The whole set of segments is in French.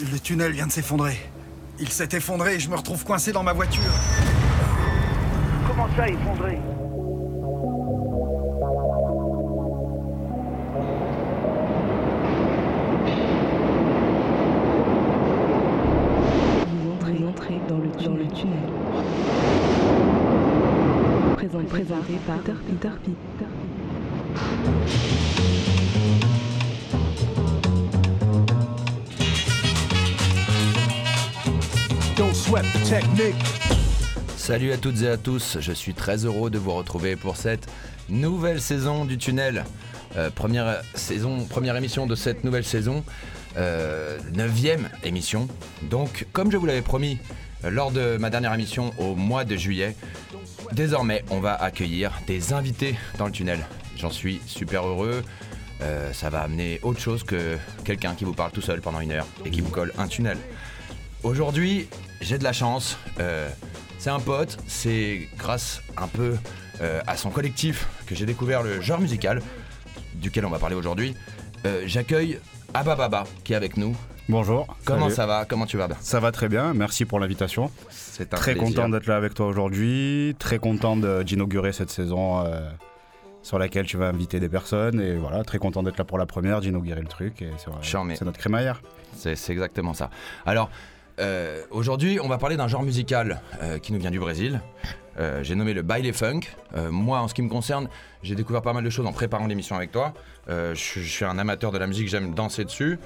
Le tunnel vient de s'effondrer. Il s'est effondré et je me retrouve coincé dans ma voiture. Comment ça, effondré Vous entrez, dans, le, dans le tunnel. Présent, présenté par Peter, Peter, Peter. Salut à toutes et à tous, je suis très heureux de vous retrouver pour cette nouvelle saison du tunnel. Euh, première émission de cette nouvelle saison, euh, neuvième émission. Donc, comme je vous l'avais promis euh, lors de ma dernière émission au mois de juillet, désormais on va accueillir des invités dans le tunnel. J'en suis super heureux. Ça va amener autre chose que quelqu'un qui vous parle tout seul pendant une heure et qui vous colle un tunnel. Aujourd'hui, j'ai de la chance. Euh, c'est un pote. C'est grâce un peu euh, à son collectif que j'ai découvert le genre musical duquel on va parler aujourd'hui. Euh, J'accueille Abba Baba qui est avec nous. Bonjour. Comment salut. ça va? Comment tu vas Ça va très bien, merci pour l'invitation. C'est un Très plaisir. content d'être là avec toi aujourd'hui, très content d'inaugurer cette saison sur laquelle tu vas inviter des personnes et voilà, très content d'être là pour la première, d'inaugurer le truc et c'est notre crémaillère. C'est exactement ça. Alors, euh, aujourd'hui, on va parler d'un genre musical euh, qui nous vient du Brésil. Euh, j'ai nommé le baile funk. Moi, en ce qui me concerne, j'ai découvert pas mal de choses en préparant l'émission avec toi. Je suis un amateur de la musique, j'aime danser dessus.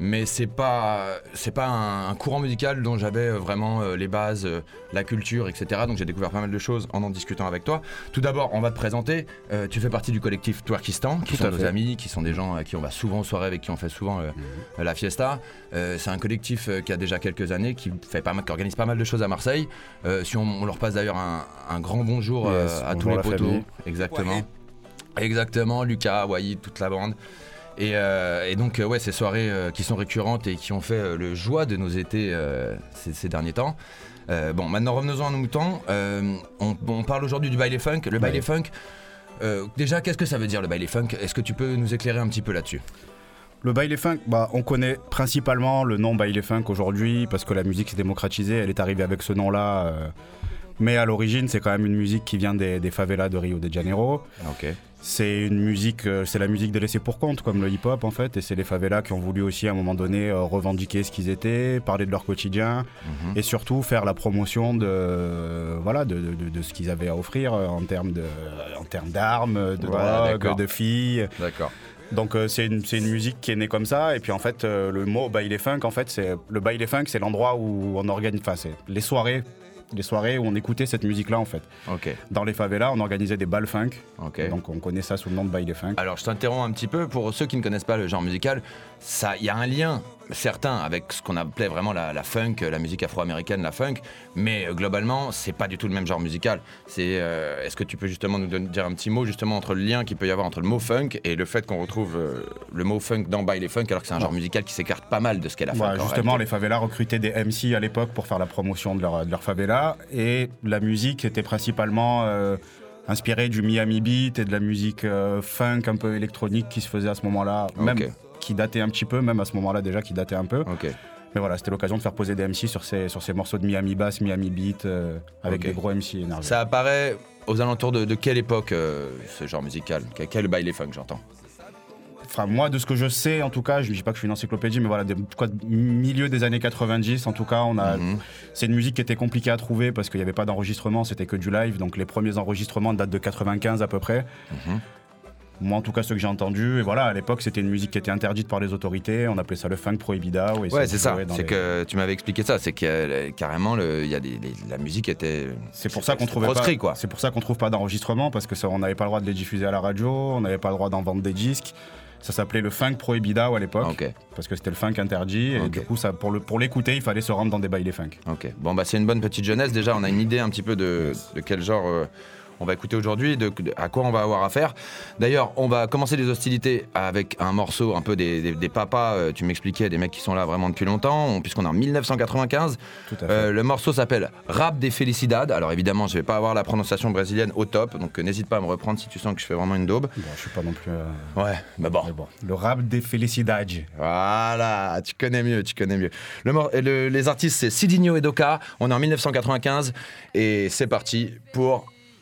Mais c'est pas c'est pas un, un courant musical dont j'avais euh, vraiment euh, les bases, euh, la culture, etc. Donc j'ai découvert pas mal de choses en en discutant avec toi. Tout d'abord, on va te présenter. Euh, tu fais partie du collectif Twerkistan, qui Tout sont nos fait. amis, qui sont des gens à qui on va souvent aux soirées, avec qui on fait souvent euh, la fiesta. C'est un collectif qui a déjà quelques années, qui, fait pas mal, qui organise pas mal de choses à Marseille. Si on, on leur passe d'ailleurs un, un grand bonjour Yes, à bonjour tous les famille. Exactement. Exactement, Lucas, Wahid, toute la bande. Et, euh, et donc, euh, ouais, ces soirées euh, qui sont récurrentes et qui ont fait le joie de nos étés ces, ces derniers temps. Euh, bon, maintenant revenons-en à nos moutons. Euh, on, on parle aujourd'hui du baile funk. Le baile Ouais. funk, euh, déjà, qu'est-ce que ça veut dire le baile funk? Est-ce que tu peux nous éclairer un petit peu là-dessus? Le baile funk, bah, on connaît principalement le nom baile funk aujourd'hui parce que la musique s'est démocratisée, elle est arrivée avec ce nom-là. Mais à l'origine, c'est quand même une musique qui vient des, des favelas de Rio de Janeiro. Ok. C'est une musique, euh, c'est la musique des laissés pour compte, comme le hip-hop en fait, et c'est les favelas qui ont voulu aussi à un moment donné euh, revendiquer ce qu'ils étaient, parler de leur quotidien, Mhm. et surtout faire la promotion de, voilà, de, de- de- de ce qu'ils avaient à offrir euh, en termes de, en termes d'armes, de drogue, de filles. D'accord. Donc euh, c'est une, une musique qui est née comme ça, et puis en fait euh, le mot baile funk, en fait, c'est le baile funk, c'est l'endroit où on organise, enfin c'est les soirées. Les soirées où on écoutait cette musique-là en fait. Ok. Dans les favelas, on organisait des balles funk, Ok. donc on connaît ça sous le nom de baile funk. Alors je t'interromps un petit peu pour ceux qui ne connaissent pas le genre musical. Ça, il y a un lien certain avec ce qu'on appelait vraiment la, la funk, la musique afro-américaine, la funk, mais euh, globalement c'est pas du tout le même genre musical. C'est, euh, est-ce que tu peux justement nous donner- dire un petit mot justement entre le lien qu'il peut y avoir entre le mot funk et le fait qu'on retrouve euh, le mot funk dans baile funk alors que c'est un genre musical qui s'écarte pas mal de ce qu'est la funk. Ouais, justement, les favelas recrutaient des MC à l'époque pour faire la promotion de leur, de leur favela. Et la musique était principalement euh, inspirée du Miami Beat et de la musique euh, funk un peu électronique qui se faisait à ce moment-là. Même. Qui datait un petit peu, même à ce moment-là déjà qui datait un peu. Mais voilà, c'était l'occasion de faire poser des MC sur ces, sur ces morceaux de Miami Bass, Miami Beat, euh, avec des gros MC énervés. Ça apparaît aux alentours de, de quelle époque euh, ce genre musical? Quel, baile funk j'entends? Enfin, moi, de ce que je sais, en tout cas, je ne dis pas que je suis une encyclopédie, mais voilà, de, quoi, milieu des années 90, en tout cas, on a, Mhm. c'est une musique qui était compliquée à trouver parce qu'il n'y avait pas d'enregistrement, c'était que du live. Donc les premiers enregistrements datent de 95 à peu près. Mhm. Moi, en tout cas, ceux que j'ai entendus. Et voilà, à l'époque, c'était une musique qui était interdite par les autorités. On appelait ça le funk prohibida. et Ouais, c'est ça. C'est les- que tu m'avais expliqué ça. C'est que euh, carrément, le- y a des, la musique était. C'est pour ça qu'on trouvait proscrit, pas. C'est pour ça qu'on trouve pas d'enregistrement parce que ça, on n'avait pas le droit de les diffuser à la radio, on n'avait pas le droit d'en vendre des disques. Ça s'appelait le funk prohibida à l'époque parce que c'était le funk interdit et du coup, ça, pour le pour l'écouter, il fallait se rendre dans des bails funk. ok. Bon, bah, c'est une bonne petite jeunesse. Déjà, on a une idée un petit peu de, de quel genre euh, on va écouter aujourd'hui, de, de- à quoi on va avoir affaire. D'ailleurs, on va commencer les hostilités avec un morceau un peu des, des- des papas, euh, tu m'expliquais, des mecs qui sont là vraiment depuis longtemps, on- puisqu'on est en 1995. Tout à fait. Euh, le morceau s'appelle Rap des Felicidades. Alors évidemment, je vais pas avoir la prononciation brésilienne au top, donc euh, n'hésite pas à me reprendre si tu sens que je fais vraiment une daube. Bon, je suis pas non plus. euh, Ouais, mais bon. mais bon. Le rap des Felicidades. Voilà, tu connais mieux, tu connais mieux. Le le- les artistes, c'est Sidinho et Doka. On est en 1995 et c'est parti pour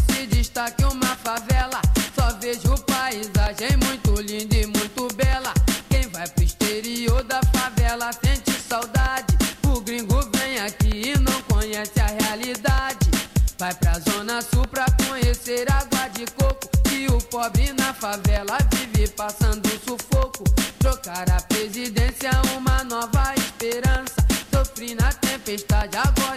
se destaque uma favela. Só vejo paisagem muito linda e muito bela. Quem vai pro exterior da favela sente saudade. O gringo vem aqui e não conhece a realidade. Vai pra zona sul pra conhecer água de coco. E o pobre na favela vive passando sufoco. Trocar a presidência, uma nova esperança. Sofri na tempestade, agora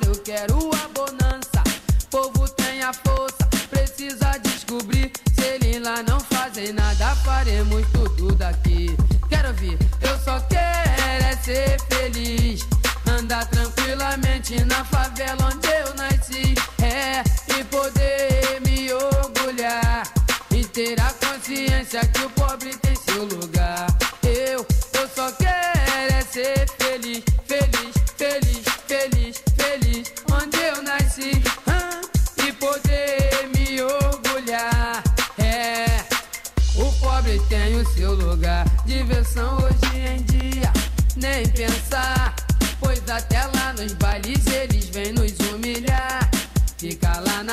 faremos tudo daqui. Quero ver, eu só quero é ser feliz. Andar tranquilamente na favela onde eu nasci. É, e poder me orgulhar. E ter a consciência que o pobre tem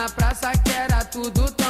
na praça que era tudo tão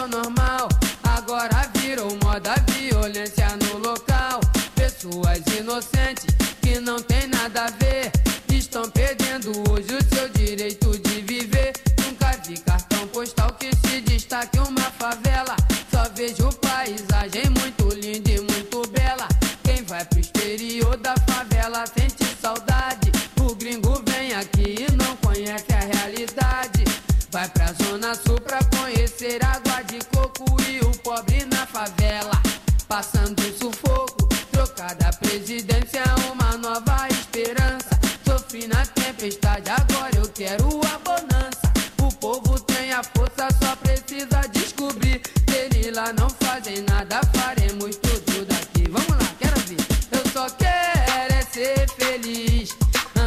residência é uma nova esperança. Sofri na tempestade, agora eu quero a bonança. O povo tem a força, só precisa descobrir. Se lá não fazem nada, faremos tudo daqui. Vamos lá, quero ver. Eu só quero é ser feliz.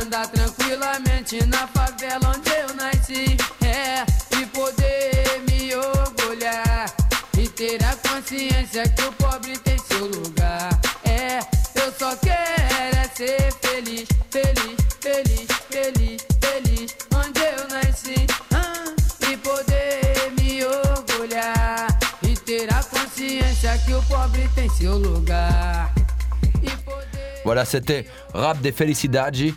Andar tranquilamente na favela onde eu nasci. É, e poder me orgulhar. E ter a consciência que o pobre Voilà, c'était Rap des Felicidades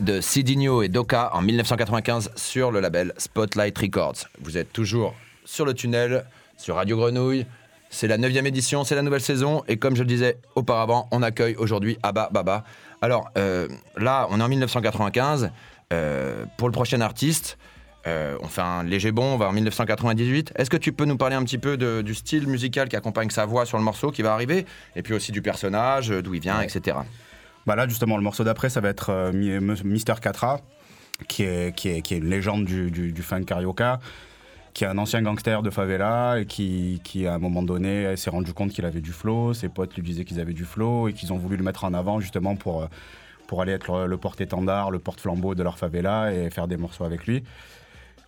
de Sidinho et Doka en 1995 sur le label Spotlight Records. Vous êtes toujours sur le tunnel, sur Radio Grenouille. C'est la 9 édition, c'est la nouvelle saison. Et comme je le disais auparavant, on accueille aujourd'hui Abba Baba. Alors euh, là, on est en 1995. Euh, pour le prochain artiste, euh, on fait un léger bond, on va en 1998. Est-ce que tu peux nous parler un petit peu de- du style musical qui accompagne sa voix sur le morceau qui va arriver Et puis aussi du personnage, euh, d'où il vient, etc. Bah là, justement, le morceau d'après, ça va être euh, Mi- Mister Catra, qui est, qui est, qui est une légende du, du, du funk carioca, qui est un ancien gangster de favela et qui, qui à un moment donné, s'est rendu compte qu'il avait du flow. Ses potes lui disaient qu'ils avaient du flow et qu'ils ont voulu le mettre en avant justement pour, pour aller être le, le porte-étendard, le porte-flambeau de leur favela et faire des morceaux avec lui.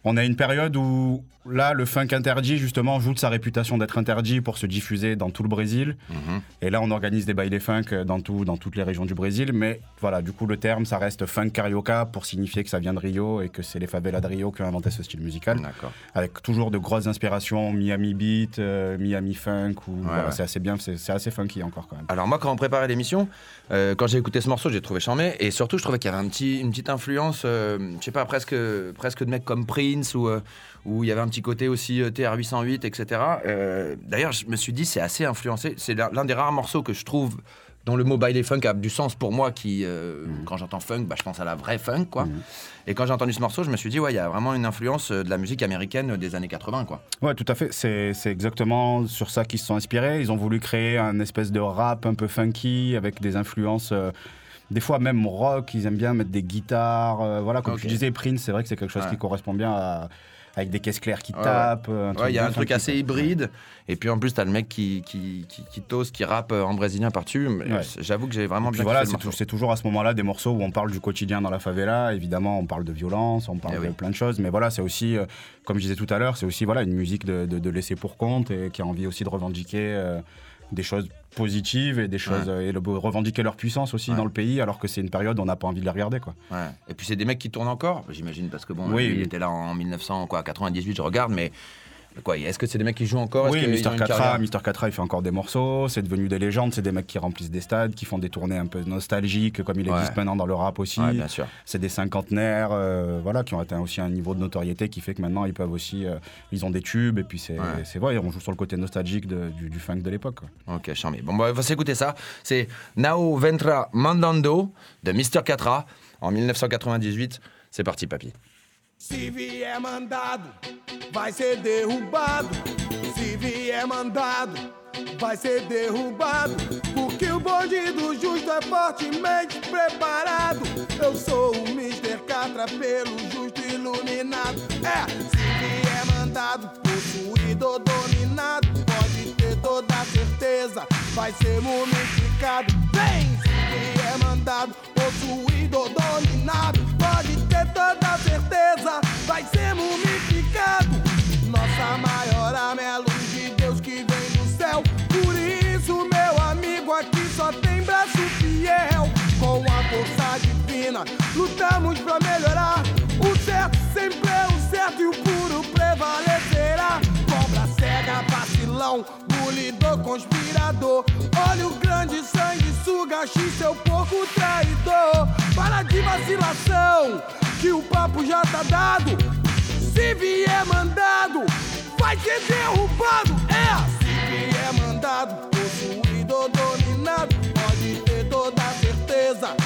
On a une période où, là, le funk interdit, justement, joue de sa réputation d'être interdit pour se diffuser dans tout le Brésil. Mhm. Et là, on organise des bailés funk dans, tout, dans toutes les régions du Brésil. Mais voilà, du coup, le terme, ça reste funk carioca pour signifier que ça vient de Rio et que c'est les favelas de Rio qui ont inventé ce style musical. D'accord. Avec toujours de grosses inspirations, Miami beat, euh, Miami funk. Ou, voilà, C'est assez bien, c'est assez funky encore quand même. Alors moi, quand on préparait l'émission, euh, quand j'ai écouté ce morceau, j'ai trouvé charmé. Et surtout, je trouvais qu'il y avait un petit, une petite influence, euh, je sais pas, presque, presque de mecs comme Prince, ou euh, où il y avait un petit côté aussi euh, TR-808, etc. Euh, D'ailleurs, je me suis dit, c'est assez influencé. C'est l'un des rares morceaux que je trouve dont le mot baile funk a du sens pour moi, qui, euh, quand j'entends funk, bah, je pense à la vraie funk, quoi. Et quand j'ai entendu ce morceau, je me suis dit, ouais, il y a vraiment une influence de la musique américaine des années 80, quoi. Ouais, tout à fait. C'est c'est exactement sur ça qu'ils se sont inspirés. Ils ont voulu créer un espèce de rap un peu funky avec des influences. euh, des fois même rock, ils aiment bien mettre des guitares. euh, voilà, comme Ok. tu disais, Prince, c'est vrai que c'est quelque chose Ouais. qui correspond bien à- avec des caisses claires qui Ouais, tapent. euh, Ouais, il y a un truc assez hybride. Et puis en plus, t'as le mec qui, qui, qui, qui toast, qui rappe euh, en brésilien par-dessus. Ouais. J'avoue que j'ai vraiment bien voilà, c'est toujours à ce moment-là des morceaux où on parle du quotidien dans la favela. Évidemment, on parle de violence, on parle Eh de oui. plein de choses. Mais voilà, c'est aussi, euh, comme je disais tout à l'heure, c'est aussi voilà, une musique de, de, de laisser pour compte et qui a envie aussi de revendiquer euh, des choses positives et des choses euh, et le- revendiquer leur puissance aussi Ouais. dans le pays, alors que c'est une période où on n'a pas envie de les regarder. Quoi. Ouais. Et puis c'est des mecs qui tournent encore, j'imagine, parce que bon, Oui, il oui. était là en 1998, je regarde, mais quoi, est-ce que c'est des mecs qui jouent encore? Oui, Mister Catra, Mister Catra, il fait encore des morceaux. C'est devenu des légendes. C'est des mecs qui remplissent des stades, qui font des tournées un peu nostalgiques, comme il Ouais. existe maintenant dans le rap aussi. Ouais, bien sûr. C'est des cinquantenaires, euh, voilà, qui ont atteint aussi un niveau de notoriété qui fait que maintenant ils peuvent aussi, euh, ils ont des tubes et puis c'est, Ouais. vrai, on joue sur le côté nostalgique de- du, du funk de l'époque. Ok, charmé. Bon, bah, on va s'écouter ça. C'est Nao Ventra Mandando de Mr. Catra en 1998. C'est parti, papy. Se vier mandado, vai ser derrubado. Se vier mandado, vai ser derrubado. Porque o bonde do justo é fortemente preparado. Eu sou o Mr. Catra pelo justo iluminado. É, se vier mandado, possuído ou dominado, pode ter toda certeza, vai ser mumificado. Vem, se vier mandado, dominado, pode ter toda certeza, vai ser mumificado. Nossa maior arma é a luz de Deus que vem do céu. Por isso, meu amigo, aqui só tem braço fiel. Com a força divina, lutamos pra melhorar. O certo sempre é o certo e o puro prevalecerá. Cega, vacilão, bulidor, conspirador. Olha o grande sangue, suga, X, seu porco traidor. Para de vacilação, que o papo já tá dado. Se vier mandado, vai ser derrubado. É, se vier mandado, possuído dominado, pode ter toda certeza,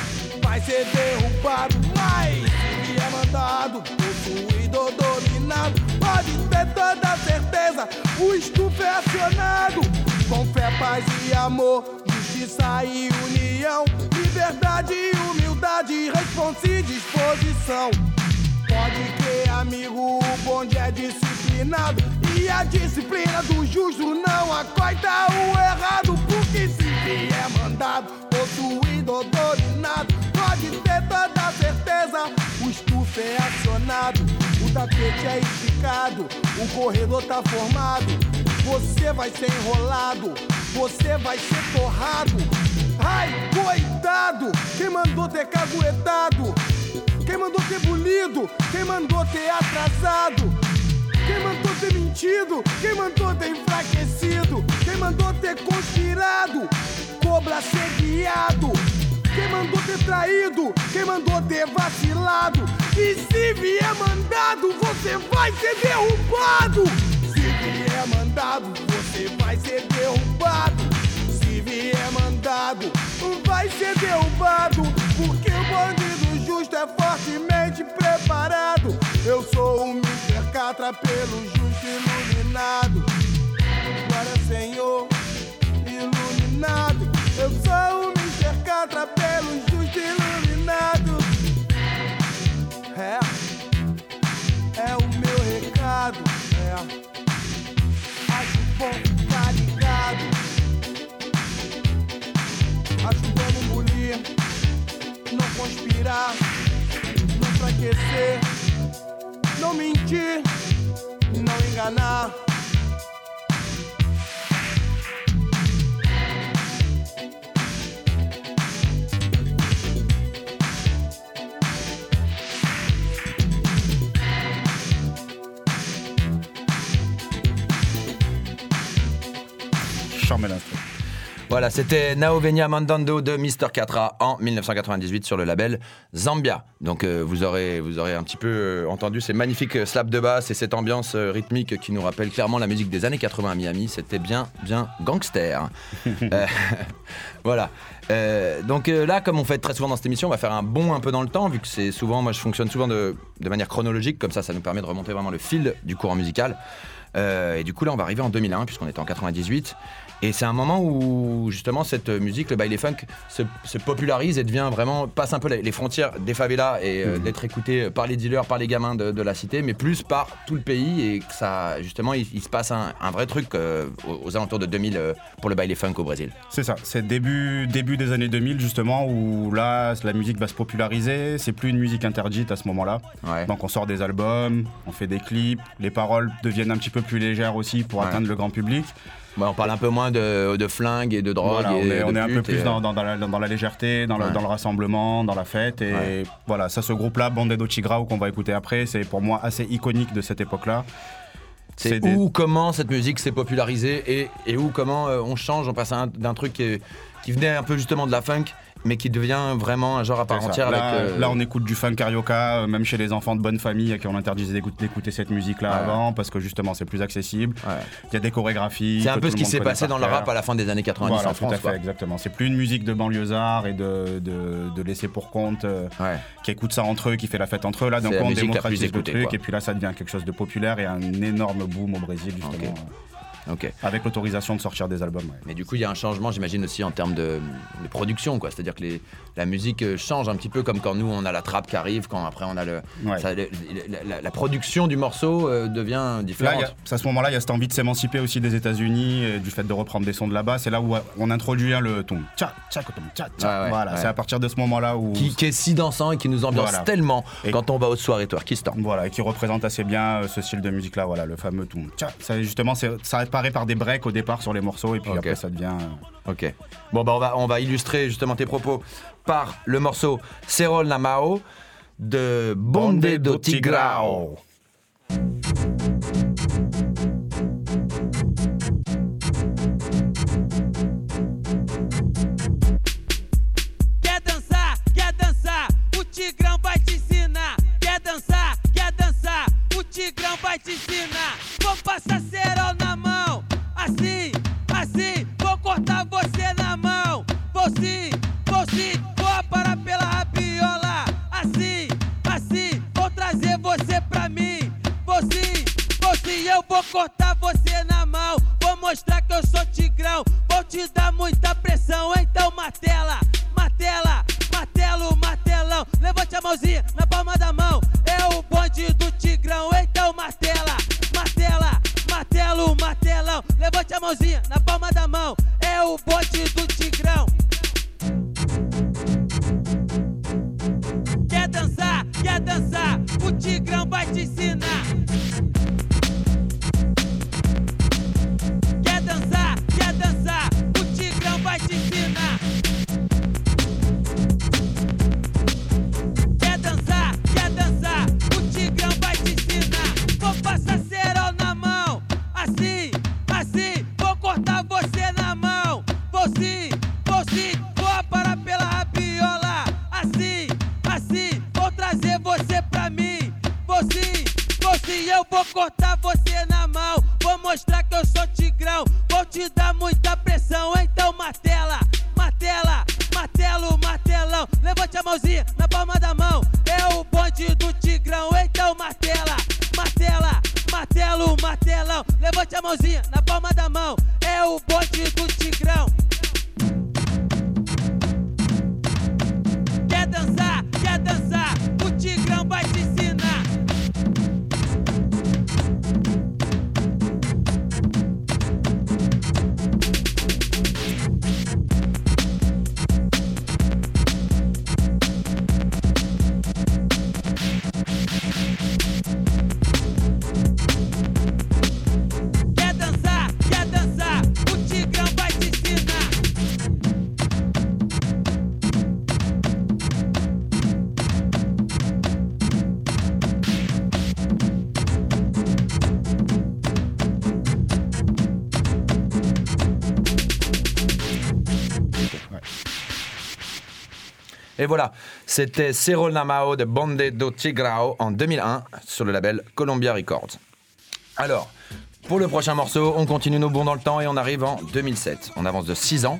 vai ser derrubado. Mas se vier mandado, possuído dominado, pode ter toda certeza, o estufa é acionado. Com fé, paz e amor, justiça e união, liberdade humildade, responsa e disposição. Pode crer, amigo, o bonde é disciplinado. E a disciplina do justo não acoita o errado. Porque se vier mandado, possuído dominado, pode ter toda certeza. O estufa bem é acionado. O tapete é esticado, o corredor tá formado. Você vai ser enrolado, você vai ser torrado. Ai, coitado, quem mandou ter caguetado? Quem mandou ter bolido? Quem mandou ter atrasado? Quem mandou ter mentido? Quem mandou ter enfraquecido? Quem mandou ter conspirado? Cobra ser guiado. Quem mandou ter traído? Quem mandou ter vacilado? E se vier mandado, você vai ser derrubado. Se vier mandado, você vai ser derrubado. Se vier mandado, vai ser derrubado. Porque o bandido justo é fortemente preparado. Eu sou o Mr. Catra pelo justo iluminado. Glória, Senhor, iluminado. Eu sou o Mr. Catra pelo justo iluminado. É, é o meu recado. É, acho bom ficar ligado. Acho bom não bulir, não conspirar, não enfraquecer, não mentir, não enganar. Voilà, c'était Nao Venia Mandando de Mr. Catra en 1998 sur le label Zambia. Donc euh, vous, aurez, vous aurez un petit peu euh, entendu ces magnifiques euh, slaps de basse et cette ambiance euh, rythmique qui nous rappelle clairement la musique des années 80 à Miami. C'était bien, bien gangster. Voilà. Donc là, comme on fait très souvent dans cette émission, on va faire un bond un peu dans le temps, vu que c'est souvent, moi je fonctionne souvent de, de manière chronologique, comme ça, ça nous permet de remonter vraiment le fil du courant musical. Euh, et du coup, là, on va arriver en 2001, puisqu'on était en 98. Et c'est un moment où justement cette musique, le baile funk, se, se popularise et devient vraiment passe un peu les, les frontières des favelas et euh, d'être écouté par les dealers, par les gamins de, de la cité, mais plus par tout le pays et que ça justement il, il se passe un, un vrai truc euh, aux, aux alentours de 2000 euh, pour le baile funk au Brésil. C'est ça, c'est début, début des années 2000 justement où là la musique va se populariser, c'est plus une musique interdite à ce moment-là. Ouais. Donc on sort des albums, on fait des clips, les paroles deviennent un petit peu plus légères aussi pour Ouais. atteindre le grand public. Bah, on parle un peu moins de, de flingues et de drogue. Voilà, on et est, de on est un peu plus et, euh, dans, dans- dans la, dans la légèreté, dans, le, Ouais. dans le rassemblement, dans la fête. Et Ouais. voilà, ça, ce groupe-là, Bandedo Tigrao, qu'on va écouter après, c'est pour moi assez iconique de cette époque-là. C'est des- où, comment cette musique s'est popularisée et, et où, comment euh, on change, on passe d'un truc qui, qui venait un peu justement de la funk, mais qui devient vraiment un genre à part entière. Là, avec, euh, là, on écoute du funk carioca, euh, même chez les enfants de bonne famille à qui on interdisait d'écoute- d'écouter cette musique-là Ouais. avant, parce que justement, c'est plus accessible. ouais. Il y a des chorégraphies. C'est un peu tout ce qui s'est passé dans le rap à la fin des années 90 Voilà, en tout France. à fait, quoi. exactement. C'est plus une musique de banlieusards et de, de, de laisser pour compte euh, Ouais. qui écoute ça entre eux, qui fait la fête entre eux. Là, donc on démocratise le truc quoi. et puis là, ça devient quelque chose de populaire et un énorme boom au Brésil, justement, Ok. euh, avec l'autorisation de sortir des albums. ouais. Mais du coup, il y a un changement, j'imagine aussi en termes de, de production, quoi. C'est-à-dire que les- la musique euh, change un petit peu, comme quand nous on a la trappe qui arrive, quand après on a le, Ouais. ça- le- la, la- la production du morceau euh, devient Là, différente. a- c'est à ce moment-là, il y a cette envie de s'émanciper aussi des États-Unis, et du fait de reprendre des sons de là-bas. C'est là où on introduit hein, le ton tcha tcha tom tcha tcha. Ouais, voilà, c'est à partir de ce moment-là où qui, qui est si dansant et qui nous ambiance Voilà. tellement Et- quand on va aux soirées Twerkistan. voilà, et qui représente assez bien euh, ce style de musique-là, voilà, le fameux ton tcha. Ça, justement, ça par des breaks au départ sur les morceaux, et puis après ça devient. euh, Ok. Bon, bah on va, on va illustrer justement tes propos par le morceau Serol Namao de Bonde do Tigrao. Vai te ensinar. Eu sou Tigrão, vou te dar muita pressão. Então martela, mãozinha na palma da mão. É o boi Et voilà, c'était Cerro Namao de Bonde do Tigrao en 2001 sur le label Columbia Records. Alors, pour le prochain morceau, on continue nos bons dans le temps et on arrive en 2007. On avance de 6 ans.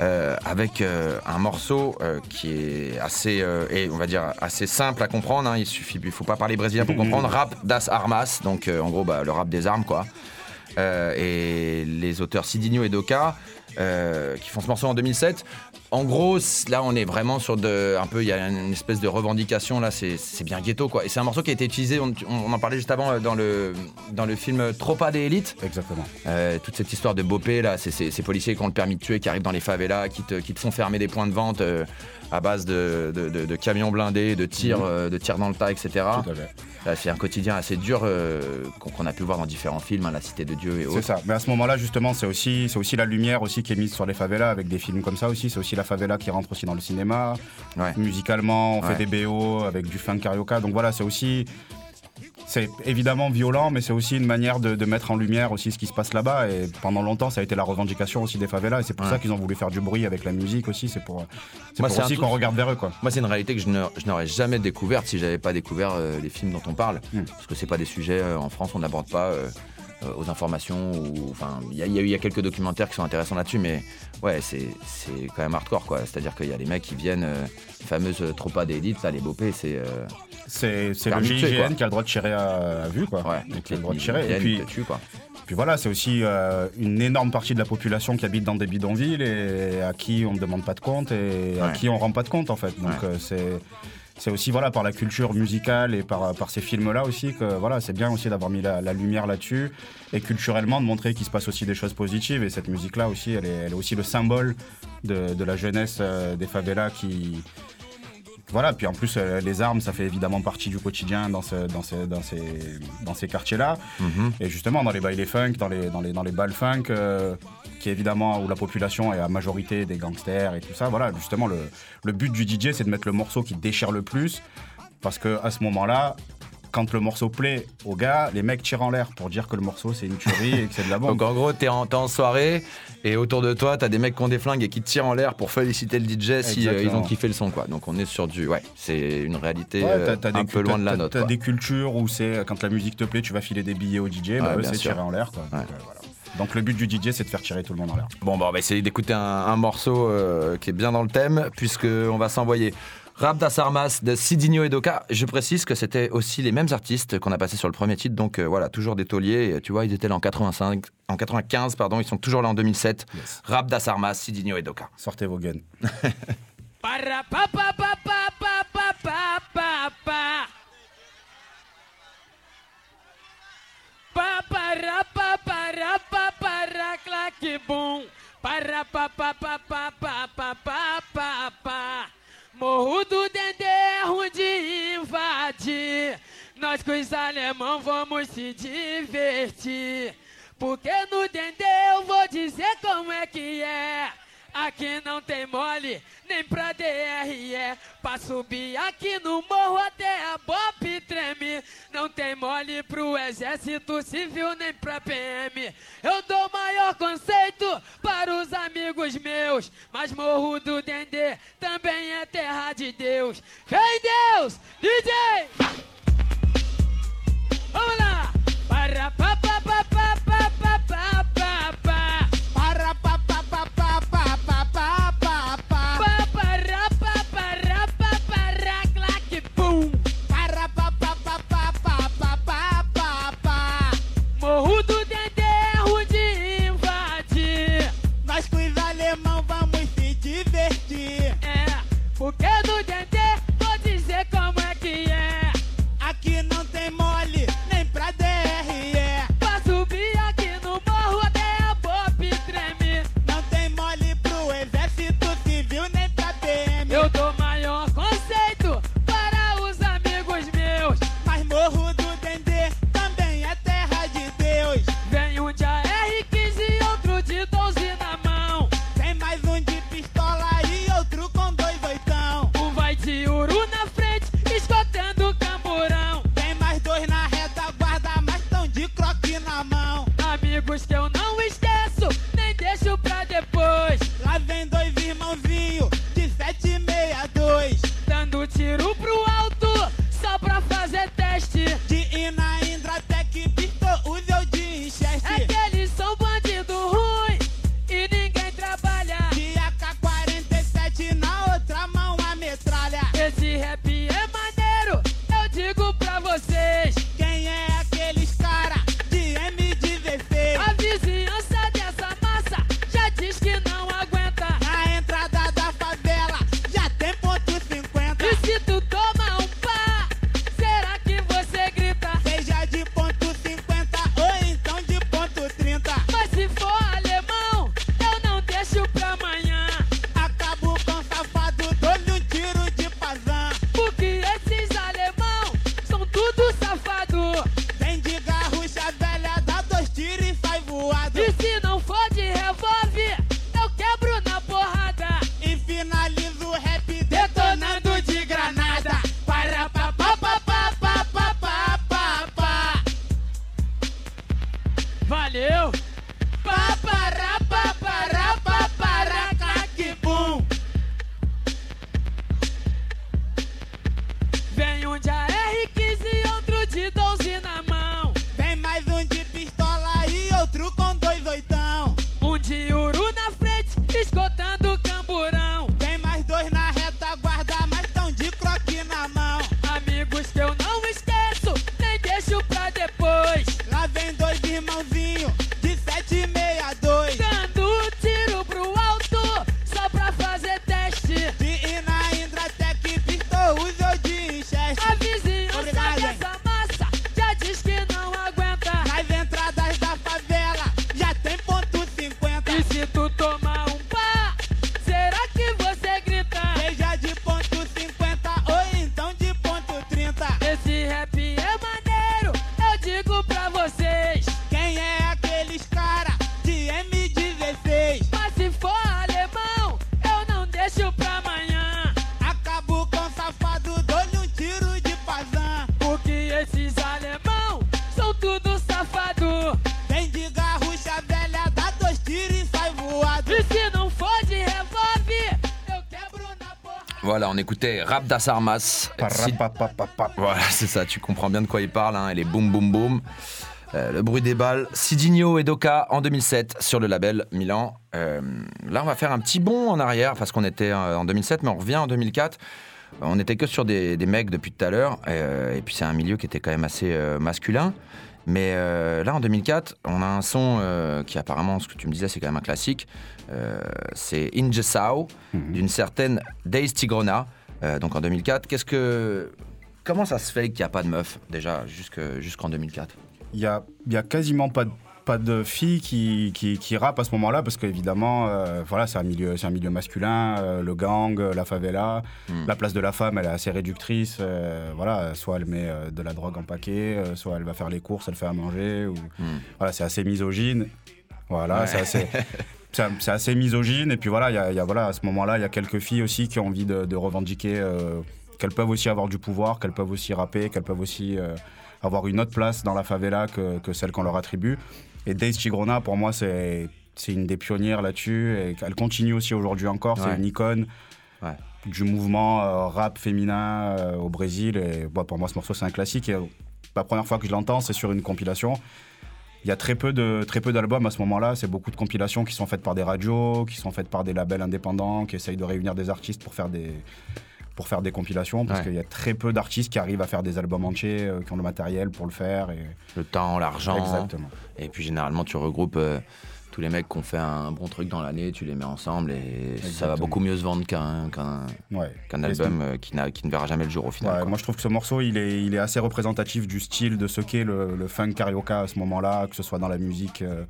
euh, avec euh, un morceau euh, qui est assez, et on va dire assez simple à comprendre. hein. il suffit, il faut pas parler brésilien pour comprendre. Rap das armas, donc en gros bah, le rap des armes quoi. Et les auteurs Sidinho et Doka euh, qui font ce morceau en 2007. En gros, là, on est vraiment sur de, un peu, il y a une espèce de revendication là. C'est bien ghetto quoi. Et c'est un morceau qui a été utilisé. On, on en parlait juste avant euh, dans le dans le film Tropa des élites. Exactement. Euh, toute cette histoire de Bopé, là, c'est ces ces policiers qui ont le permis de tuer, qui arrivent dans les favelas, qui te, qui te font fermer des points de vente euh, à base de, de- de- de camions blindés, de tirs, euh, de tirs dans le tas, etc. Mhm. Là, C'est un quotidien assez dur euh, qu'on a pu voir dans différents films, hein, La Cité de Dieu et C'est autres. ça. Mais à ce moment-là, justement, c'est aussi, c'est aussi la lumière aussi qui est mise sur les favelas avec des films comme ça aussi. C'est aussi la favela qui rentre aussi dans le cinéma. Ouais. Musicalement, on Ouais. fait des BO avec du funk carioca. Donc voilà, c'est aussi. C'est évidemment violent, mais c'est aussi une manière de, de mettre en lumière aussi ce qui se passe là-bas. Et pendant longtemps, ça a été la revendication aussi des favelas. Et c'est pour Ouais. ça qu'ils ont voulu faire du bruit avec la musique aussi. C'est pour, c'est Moi, pour aussi truc- qu'on regarde vers eux, quoi. Moi, c'est une réalité que je n'aurais jamais découverte si j'avais pas découvert euh, les films dont on parle. Mm. Parce que c'est pas des sujets euh, en France, on n'aborde pas euh, aux informations. ou Enfin, il y, a- y a y a quelques documentaires qui sont intéressants là-dessus, mais ouais, c'est c'est quand même hardcore, quoi. C'est-à-dire qu'il y a les mecs qui viennent, euh, les fameuses euh, tropas d'élite, là, les bopés, c'est. euh, C'est, c'est le GIGN qui a le droit de tirer à, à vue, quoi. ouais, Donc, qui a le droit de tirer. Et puis, tuent, quoi. Puis voilà, c'est aussi euh, une énorme partie de la population qui habite dans des bidonvilles et à qui on ne demande pas de compte et à qui on rend pas de compte en fait. Donc Ouais. euh, c'est c'est aussi voilà par la culture musicale et par, par ces films-là aussi que voilà c'est bien aussi d'avoir mis la, la lumière là-dessus et culturellement de montrer qu'il se passe aussi des choses positives et cette musique-là aussi elle est, elle est aussi le symbole de, de la jeunesse euh, des favelas qui voilà, puis en plus, euh, les armes, ça fait évidemment partie du quotidien dans, ce- dans, ces, dans, ces, dans ces quartiers-là. Mhm. Et justement, dans les bails funk, dans les, dans les, dans les balles funk, euh, qui est évidemment où la population est à majorité des gangsters et tout ça, voilà, justement, le, le but du DJ, c'est de mettre le morceau qui déchire le plus. Parce que à ce moment-là, quand le morceau plaît aux gars, les mecs tirent en l'air pour dire que le morceau c'est une tuerie et que c'est de la bombe. Donc en gros, t'es en, en soirée et autour de toi, t'as des mecs qui ont des flingues et qui tirent en l'air pour féliciter le DJ si euh, ils ont kiffé le son, quoi. Donc on est sur du, ouais, c'est une réalité Ouais, euh, un des peu loin de la note. T'as des cultures où c'est quand la musique te plaît, tu vas filer des billets au DJ, bah Ouais, eux, c'est tirer en l'air. quoi. Ouais. Donc, euh, voilà. Donc le but du DJ, c'est de faire tirer tout le monde en l'air. Bon, bah, on va essayer d'écouter un, un morceau euh, qui est bien dans le thème, puisqu'on va s'envoyer Rap das Armas de Sidinho et Doka. Je précise que c'était aussi les mêmes artistes qu'on a passé sur le premier titre, donc euh, voilà, toujours des tauliers. Et, Tu vois, ils étaient là en 85, en 95, pardon, ils sont toujours là en 2007. Rap das Armas, Sidinho et Doka. Sortez vos guns. Para pa pa pa pa pa pa pa pa pa. Morro do Dendê é ruim de invadir. Nós com os alemão vamos se divertir. Porque no Dendê eu vou dizer como é que é. Aqui não tem mole, nem pra DRE. Pra subir aqui no morro até a BOP treme. Não tem mole pro exército civil, nem pra PM. Eu dou maior conceito para os amigos meus. Mas morro do Dendê também é terra de Deus. Vem Deus, DJ! Vamos lá! Para pa Rap das Armas. Si- Parapapapapa. Voilà, c'est ça, tu comprends bien de quoi il parle, hein, et les boum boum boum. Euh, le bruit des balles, Sidinho et Doka en 2007 sur le label Milan. Euh, là, on va faire un petit bond en arrière parce qu'on était euh, en 2007, mais on revient en 2004. On n'était que sur des, des mecs depuis tout à l'heure, et puis c'est un milieu qui était quand même assez masculin. Mais euh, là, en 2004, on a un son euh, qui apparemment, ce que tu me disais, c'est quand même un classique. Euh, c'est Ingesao d'une certaine Days Tigrona. Euh, donc en 2004, qu'est-ce que comment ça se fait qu'il n'y a pas de meuf déjà jusque- jusqu'en 2004 Il y a, il y a quasiment pas de, pas de filles qui, qui, qui rappent à ce moment-là parce qu'évidemment, euh, voilà, c'est un milieu, c'est un milieu masculin, euh, le gang, la favela, Hmm. la place de la femme, elle est assez réductrice. euh, voilà, soit elle met de la drogue en paquet, soit elle va faire les courses, elle fait à manger. Ou, Hmm. Voilà, c'est assez misogyne. Voilà, Ouais. c'est assez. c'est assez misogyne et puis voilà, il y a, y a- voilà à ce moment-là, il y a quelques filles aussi qui ont envie de, de revendiquer euh, qu'elles peuvent aussi avoir du pouvoir, qu'elles peuvent aussi rapper, qu'elles peuvent aussi euh, avoir une autre place dans la favela que, que celle qu'on leur attribue. Et Daisy Chigrona, pour moi, c'est une des pionnières là-dessus et elle continue aussi aujourd'hui encore. C'est une icône Ouais. du mouvement euh, rap féminin au Brésil. Et bon, pour moi, ce morceau, c'est un classique. Et, la première fois que je l'entends, c'est sur une compilation. Il y a très peu de très peu d'albums à ce moment-là. C'est beaucoup de compilations qui sont faites par des radios, qui sont faites par des labels indépendants, qui essayent de réunir des artistes pour faire des pour faire des compilations, parce Ouais. qu'il y a très peu d'artistes qui arrivent à faire des albums entiers, euh, qui ont le matériel pour le faire. Et... Le temps, l'argent. Exactement. Et puis généralement, tu regroupes euh, tous les mecs qui ont fait un bon truc dans l'année, tu les mets ensemble et ça va beaucoup mieux se vendre qu'un qu'un Ouais. album euh, qui, n'a- qui ne verra jamais le jour au final. Ouais, moi je trouve que ce morceau il est, il est assez représentatif du style de ce qu'est le, le funk carioca à ce moment-là, que ce soit dans la musique euh,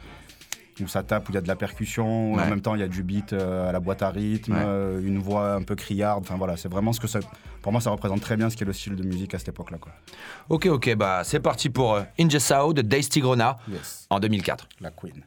où ça tape, où il y a de la percussion, où Ouais. en même temps il y a du beat euh, à la boîte à rythme, Ouais. euh, une voix un peu criarde. Enfin voilà, c'est vraiment ce que ça. Pour moi, ça représente très bien ce qu'est le style de musique à cette époque-là. quoi. Ok, ok, bah c'est parti pour euh, Ingesao de Days Tigrona Yes. en 2004. La Queen.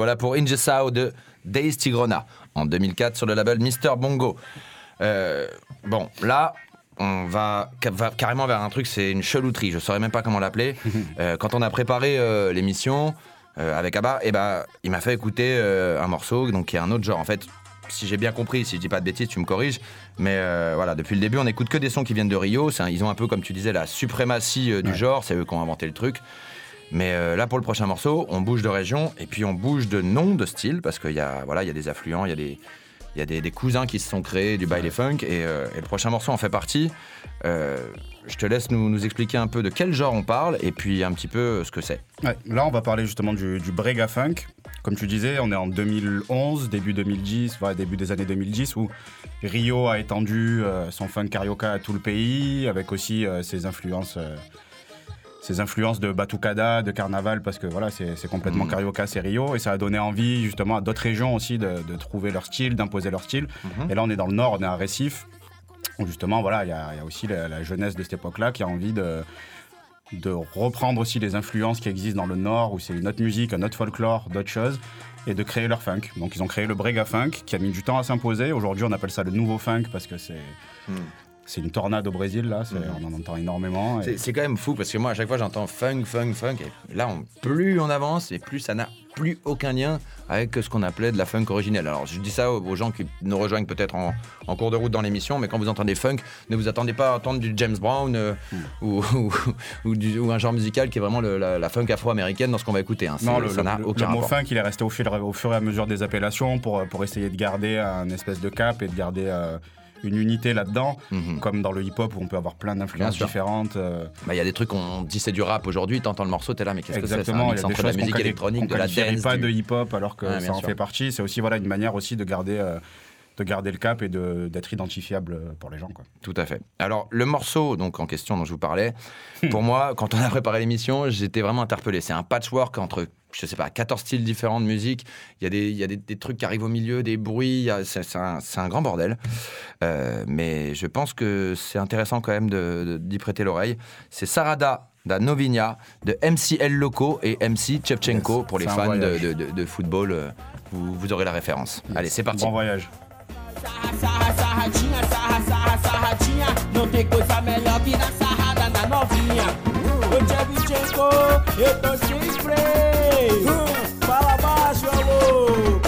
Voilà pour Ingesao de Days Tigrona en 2004 sur le label Mister Bongo. Euh, bon, là, on va, ca- va carrément vers un truc, c'est une chelouterie, je saurais même pas comment l'appeler. Euh, quand on a préparé euh, l'émission euh, avec Abba, et ben, il m'a fait écouter un morceau, donc qui est un autre genre. En fait, si j'ai bien compris, si je dis pas de bêtises, tu me corriges. Mais voilà, depuis le début, on n'écoute que des sons qui viennent de Rio. Un- ils ont un peu, comme tu disais, la suprématie du genre. C'est eux qui ont inventé le truc. Mais euh, là, pour le prochain morceau, on bouge de région et puis on bouge de nom de style parce qu'il y a, voilà, il y a des affluents, il y a des, il y a des, des cousins qui se sont créés du baile funk et, euh, et le prochain morceau en fait partie. Euh, je te laisse nous, nous expliquer un peu de quel genre on parle et puis un petit peu ce que c'est. Ouais, là, on va parler justement du, du brega funk. Comme tu disais, on est en 2011, début 2010, ouais, début des années 2010, où Rio a étendu son funk carioca à tout le pays, avec aussi ses influences. Ses influences de batucada, de carnaval, parce que voilà, c'est complètement Mhm. carioca, c'est Rio, et ça a donné envie justement à d'autres régions aussi de, de trouver leur style, d'imposer leur style. Mhm. Et là, on est dans le nord, on est à Récif, où justement, voilà, il y, a il y a aussi la, la jeunesse de cette époque-là qui a envie de, de reprendre aussi les influences qui existent dans le nord, où c'est une autre musique, un autre folklore, d'autres choses, et de créer leur funk. Donc ils ont créé le brega funk, qui a mis du temps à s'imposer. Aujourd'hui, on appelle ça le nouveau funk parce que c'est Hmm. C'est une tornade au Brésil là, Mhm. on en entend énormément. et- C'est quand même fou parce que moi à chaque fois j'entends funk, funk, funk et là on- plus on avance et plus ça n'a plus aucun lien avec ce qu'on appelait de la funk originelle. Alors je dis ça aux gens qui nous rejoignent peut-être en, en cours de route dans l'émission, mais quand vous entendez funk, ne vous attendez pas à entendre du James Brown euh, ou, ou, ou du- ou un genre musical qui est vraiment le- la, la funk afro-américaine dans ce qu'on va écouter. hein. Non, le, ça n'a le- aucun le mot rapport. funk, il est resté au fur, au fur et à mesure des appellations pour, pour essayer de garder un espèce de cap et de garder euh, une unité là-dedans, Mhm. comme dans le hip-hop où on peut avoir plein d'influences différentes. euh, Bah, Il y a des trucs, on dit c'est du rap aujourd'hui, t'entends le morceau, t'es là, mais qu'est-ce que c'est Exactement, il y a des entre de la choses qu'on musique électronique, qu'on de la dance. pas du- de hip-hop alors que Ouais, ça en sûr. fait partie. C'est aussi voilà, une manière aussi de garder, euh, de garder le cap et d'être identifiable euh, pour les gens. Quoi. Tout à fait. Alors, le morceau donc en question dont je vous parlais, pour moi, quand on a préparé l'émission, j'étais vraiment interpellé. C'est un patchwork entre, je sais pas, 14 styles différents de musique. Il y a des, il y a des, des trucs qui arrivent au milieu, des bruits. C'est un, c'est un grand bordel. Euh, mais je pense que c'est intéressant quand même de- de- d'y prêter l'oreille. C'est Sarada da Novinia de MCL Loco et MC Chevchenko Yes, pour les fans de, football. euh, Vous, vous aurez la référence. Allez, c'est parti. Bon voyage. Fala baixo, amor.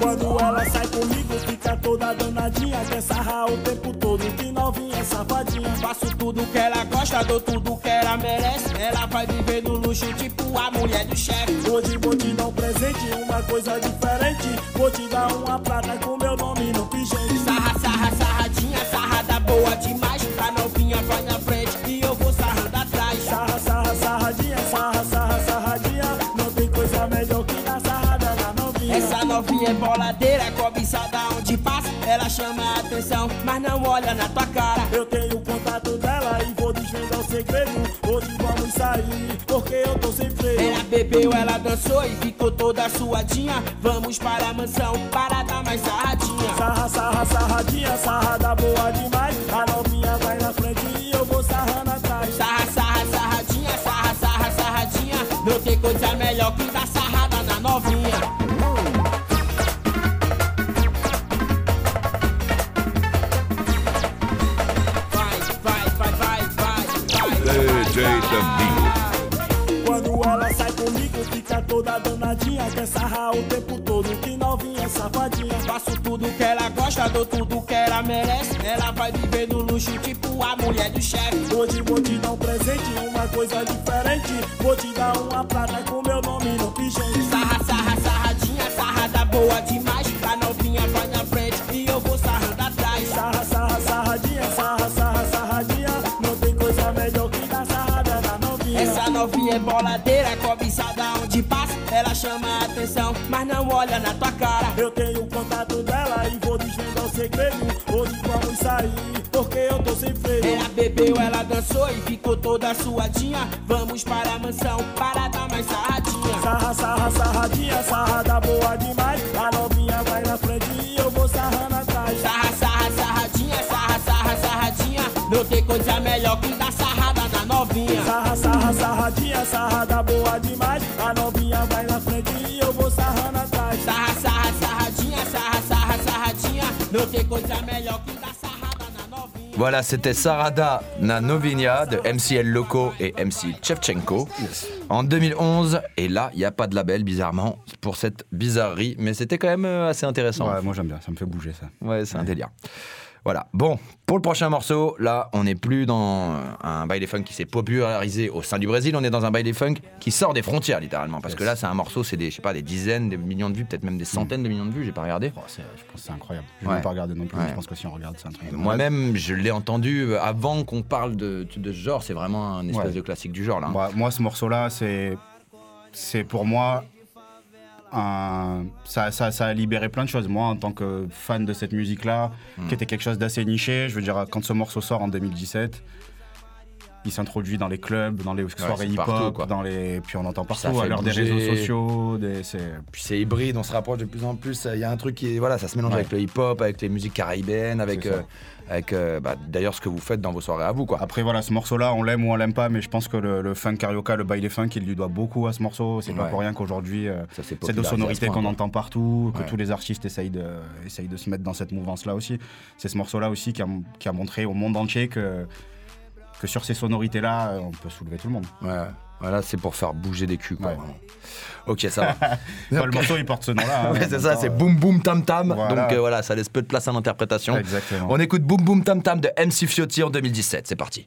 Quando ela sai comigo, fica toda danadinha. Quer sarrar o tempo todo, que novinha safadinha. Faço tudo que ela gosta, dou tudo que ela merece. Ela vai viver no luxo, tipo a mulher do chefe. Hoje vou te dar um presente, uma coisa diferente. Vou te dar uma prata com meu nome no pijama. É boladeira, cobiçada onde passa. Ela chama a atenção, mas não olha na tua cara. Eu tenho contato dela e vou desvendar o segredo. Hoje vamos sair, porque eu tô sem freio. Ela bebeu, ela dançou e ficou toda suadinha. Vamos para a mansão para dar mais sarradinha. Sarra, sarra, sarradinha, sarrada boa demais. DJ Tambinho. Quando ela sai comigo, fica toda danadinha. Quer sarrar o tempo todo, que novinha safadinha. Faço tudo que ela gosta, dou tudo que ela merece. Ela vai viver no luxo, tipo a mulher do chefe. Hoje vou te dar um presente, uma coisa diferente. Vou te dar uma prata com meu nome no é boladeira, cobiçada onde passa. Ela chama a atenção, mas não olha na tua cara. Eu tenho o contato dela e vou desvendar o segredo. Hoje vamos sair, porque eu tô sem freio. Ela bebeu, ela dançou e ficou toda suadinha. Vamos para a mansão para dar mais sarradinha. Sarra, sarra, sarradinha, sarrada boa demais. A novinha vai na frente sarrada boa demais. A novinha vai na frente e eu vou sarrando atrás. Sarra, sarra, sarradinha, sarra, sarra, sarradinha. Não tem coisa melhor que dar sarrada na novinha. Voilà, c'était Sarada na Novinia de MCL Loco et MC Chevchenko en 2011. Et là, il n'y a pas de label, bizarrement, pour cette bizarrerie, mais c'était quand même euh, assez intéressant. Ouais, moi j'aime bien, ça me fait bouger ça. Ouais, c'est un délire. Voilà. Bon, pour le prochain morceau, là, on n'est plus dans un baile funk qui s'est popularisé au sein du Brésil, on est dans un baile funk qui sort des frontières, littéralement. Parce que là, c'est un morceau, c'est des, je sais pas, des dizaines, des millions de vues, peut-être même des centaines de millions de vues, j'ai pas regardé. Oh, je pense que c'est incroyable. Je Ouais. n'ai pas regardé non plus, mais Ouais. je pense que si on regarde, c'est un truc. Moi-même, je l'ai entendu euh, avant qu'on parle de, de ce genre, c'est vraiment un espèce Ouais. de classique du genre, là. hein. Moi, moi, ce morceau-là, c'est, c'est pour moi un, ça, ça, ça a libéré plein de choses. Moi, en tant que fan de cette musique-là, Hmm. qui était quelque chose d'assez niché, je veux dire, quand ce morceau sort en 2017, il s'introduit dans les clubs, dans les soirées hip-hop, dans les, puis on entend partout à l'heure des réseaux sociaux, des, Puis c'est hybride, on se rapproche de plus en plus. Il y a un truc qui voilà, ça se mélange Ouais. avec le hip-hop, avec les musiques caribéennes, avec, euh, avec euh, bah, d'ailleurs ce que vous faites dans vos soirées à vous, quoi. Après voilà, ce morceau-là, on l'aime ou on l'aime pas, mais je pense que le, le funk carioca, le baile funk, il lui doit beaucoup à ce morceau. C'est pas Ouais. pour rien qu'aujourd'hui, euh, c'est de sonorités qu'on entend partout, que tous les artistes essayent de, essayent de se mettre dans cette mouvance-là aussi. C'est ce morceau-là aussi qui a, qui a montré au monde entier que, que sur ces sonorités-là, euh, on peut soulever tout le monde. Ouais. Voilà, c'est pour faire bouger des culs, quoi. Ouais. Ok, ça va. Enfin, le morceau, il porte ce nom-là. hein, Ouais, c'est ça, temps, c'est euh, boum boum tam tam. Voilà. Donc euh, voilà, ça laisse peu de place à l'interprétation. Exactement. On écoute Boum Boum Tam Tam de MC Fiotti en 2017. C'est parti.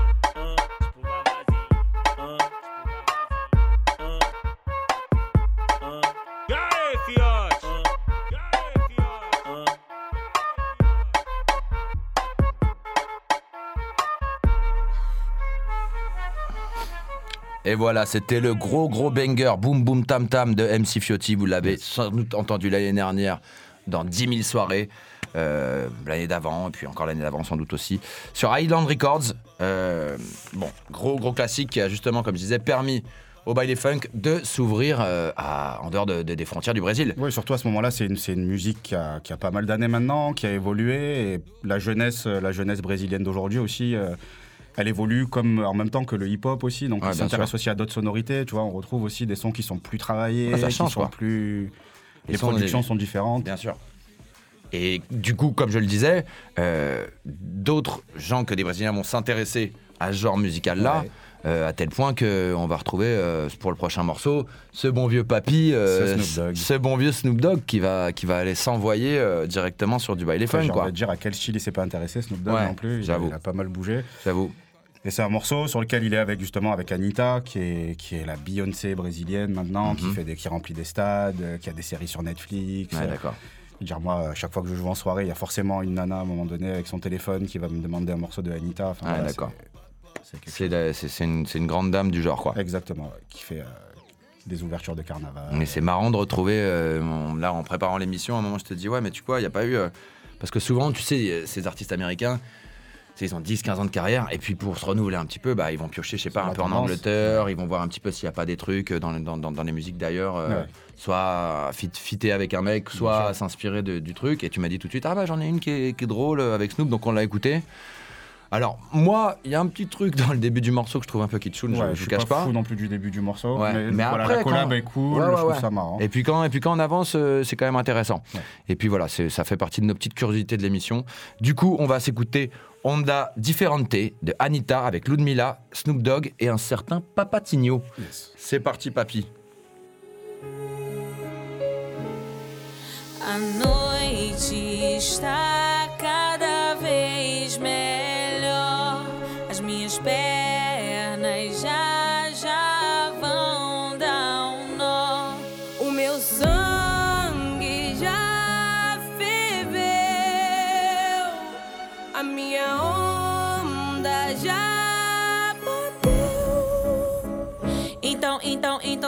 Et voilà, c'était le gros gros banger Boom Boom Tam Tam de MC Fiotti. Vous l'avez sans doute entendu l'année dernière dans 10 000 soirées. euh, l'année d'avant, et puis encore l'année d'avant sans doute aussi, sur Island Records. Euh, bon, gros gros classique qui a justement, comme je disais, permis au baile funk de s'ouvrir euh, en dehors de- de- des frontières du Brésil. Oui, surtout à ce moment-là, c'est une, une musique qui a, qui a pas mal d'années maintenant, qui a évolué. Et la jeunesse, la jeunesse brésilienne d'aujourd'hui aussi, elle évolue comme en même temps que le hip-hop aussi. Donc, bien s'intéresse aussi à d'autres sonorités. Tu vois, on retrouve aussi des sons qui sont plus travaillés, Ah, ça qui sont quoi. plus. Les productions sont différentes. Bien sûr. Et du coup, comme je le disais, euh, d'autres gens que des Brésiliens vont s'intéresser à ce genre musical-là, Ouais. euh, à tel point qu'on va retrouver euh, pour le prochain morceau ce bon vieux papy, euh, Ce bon vieux Snoop Dogg qui va, qui va aller s'envoyer directement sur du baile funk, J'ai envie de dire à quel style il s'est pas intéressé, Snoop Dogg Ouais, non plus. Il il a pas mal bougé. J'avoue. Et c'est un morceau sur lequel il est avec justement avec Anita, qui est, qui est la Beyoncé brésilienne maintenant, qui, Mhm. fait des, qui remplit des stades, euh, qui a des séries sur Netflix. Ouais, euh, d'accord. Dire moi, à chaque fois que je joue en soirée, il y a forcément une nana à un moment donné avec son téléphone qui va me demander un morceau de Anita. Enfin, Ah, voilà, d'accord. c'est- une, une grande dame du genre, quoi. Exactement, ouais, qui fait euh, des ouvertures de carnaval. Mais c'est marrant de retrouver, euh, là en préparant l'émission, à un moment je te dis, ouais, mais tu vois, il n'y a pas eu. euh, parce que souvent, tu sais, ces artistes américains, ils ont 10-15 ans de carrière, et puis pour se renouveler un petit peu, bah, ils vont piocher, je sais pas, un peu en. Angleterre, ils vont voir un petit peu s'il n'y a pas des trucs dans, dans, dans- dans les musiques d'ailleurs, euh, Ouais. soit fit, fitter avec un mec, soit s'inspirer du truc. Et tu m'as dit tout de suite, ah bah j'en ai une qui est, qui est drôle euh, avec Snoop, donc on l'a écouté. Alors, moi, il y a un petit truc dans le début du morceau que je trouve un peu kitschoun, Ouais, je, je je suis vous cache pas, pas. fou non plus du début du morceau. Ouais, Mais, mais voilà, après, la collab quand- est cool, Ouais, je trouve ça marrant. Et puis quand, et puis quand on avance, euh, c'est quand même intéressant. Et puis voilà, ça fait partie de nos petites curiosités de l'émission. Du coup, on va s'écouter Honda Differente de Anita avec Ludmilla, Snoop Dogg et un certain Papatigno. Yes. C'est parti, papy.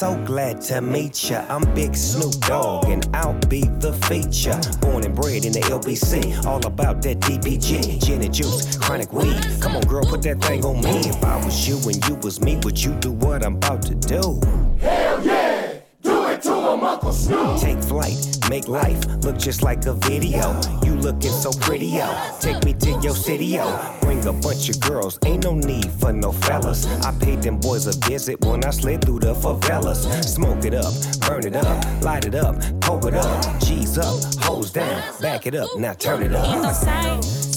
so glad to meet ya. I'm Big Snoop Dogg, and I'll be the feature. Born and bred in the LBC, all about that DPG, gin and juice, chronic weed. Come on, girl, put that thing on me. If I was you and you was me, would you do what I'm about to do? Take flight, make life look just like a video. You looking so pretty, yo. Take me to your city, yo. Bring a bunch of girls, ain't no need for no fellas. I paid them boys a visit when I slid through the favelas. Smoke it up, burn it up, light it up, poke it up. G's up, hose down, back it up, now turn it up.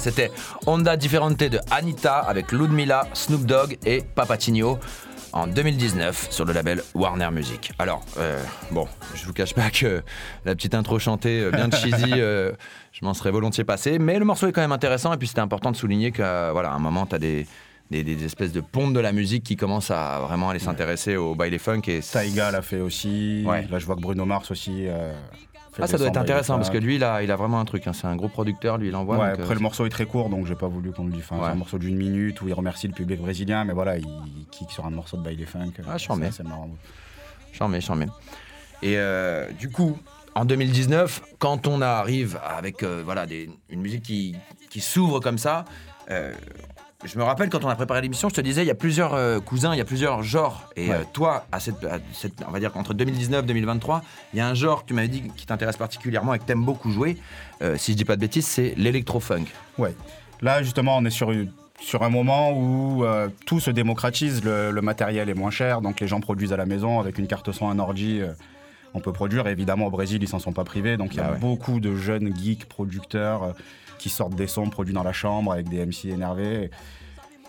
C'était Honda Differente de Anita avec Ludmilla, Snoop Dogg et Papatigno en 2019 sur le label Warner Music. Alors, euh, bon, je vous cache pas que la petite intro chantée euh, bien cheesy, euh, je m'en serais volontiers passé, mais le morceau est quand même intéressant et puis c'était important de souligner qu'à voilà, un moment, tu as des, des, des espèces de pontes de la musique qui commencent à vraiment aller s'intéresser au baile funk et Taiga l'a fait aussi. Ouais. Là, je vois que Bruno Mars aussi. Euh, Ah, ça doit être intéressant parce que lui, il a, il a vraiment un truc. hein. C'est un gros producteur, lui, il envoie. Ouais, donc, euh, après, le morceau est très court, donc j'ai pas voulu qu'on le dise. Enfin, Ouais. C'est un morceau d'une minute où il remercie le public brésilien, mais voilà, il kick sur un morceau de baile funk. Ah, charmé. C'est marrant. Charmé, charmé. Et euh, du coup, en 2019, quand on arrive avec euh, voilà, des- une musique qui, qui s'ouvre comme ça, euh, je me rappelle quand on a préparé l'émission, je te disais, il y a plusieurs euh, cousins, il y a plusieurs genres. Et Ouais. euh, toi, à cette, à cette- on va dire qu'entre 2019 et 2023, il y a un genre que tu m'avais dit qui t'intéresse particulièrement et que tu aimes beaucoup jouer. Euh, si je dis pas de bêtises, c'est l'électro-funk. Ouais. Là, justement, on est sur, une- sur un moment où tout se démocratise, le, le matériel est moins cher, donc les gens produisent à la maison avec une carte son, un ordi. on peut produire. Évidemment, au Brésil, ils s'en sont pas privés, donc il y a Bah ouais. beaucoup de jeunes geeks producteurs qui sortent des sons produits dans la chambre avec des MC énervés.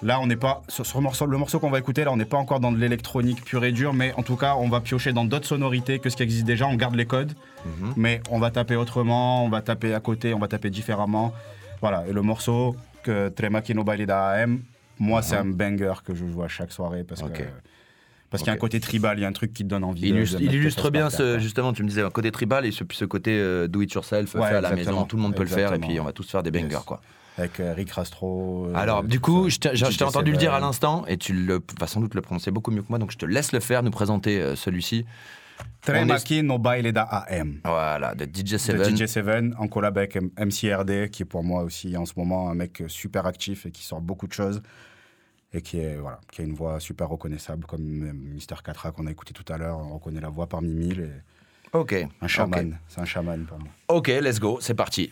Là, on n'est pas sur, sur le morceau, le morceau qu'on va écouter. Là, on n'est pas encore dans de l'électronique pure et dure, mais en tout cas, on va piocher dans d'autres sonorités que ce qui existe déjà. On garde les codes, Mhm. mais on va taper autrement, on va taper à côté, on va taper différemment. Voilà. Et le morceau que Tremakino Balida AM, moi, c'est un banger que je joue à chaque soirée parce Mhm. Que parce qu'il y a un côté tribal, il y a un truc qui te donne envie. Il de- illustre, de il illustre bien ce, justement, tu me disais, un côté tribal et ce, ce côté euh, do it yourself, Ouais, fait à la maison, tout le monde peut le faire et puis on va tous faire des bangers Yes. quoi. Avec euh, Rick Rastro. euh, Alors, du coup, je t'ai entendu le dire à l'instant, et tu le, vas sans doute le prononcer beaucoup mieux que moi, donc je te laisse le faire, nous présenter euh, celui-ci. On est- no baile da AM. Voilà, de DJ De 7. DJ7 en collab avec MCRD, qui est pour moi aussi en ce moment un mec super actif et qui sort beaucoup de choses. Et qui, est, voilà, qui a une voix super reconnaissable, comme euh, Mister Catra qu'on a écouté tout à l'heure. On reconnaît la voix parmi mille. Et Ok. un chaman. C'est un chaman pour moi. Ok, let's go, c'est parti.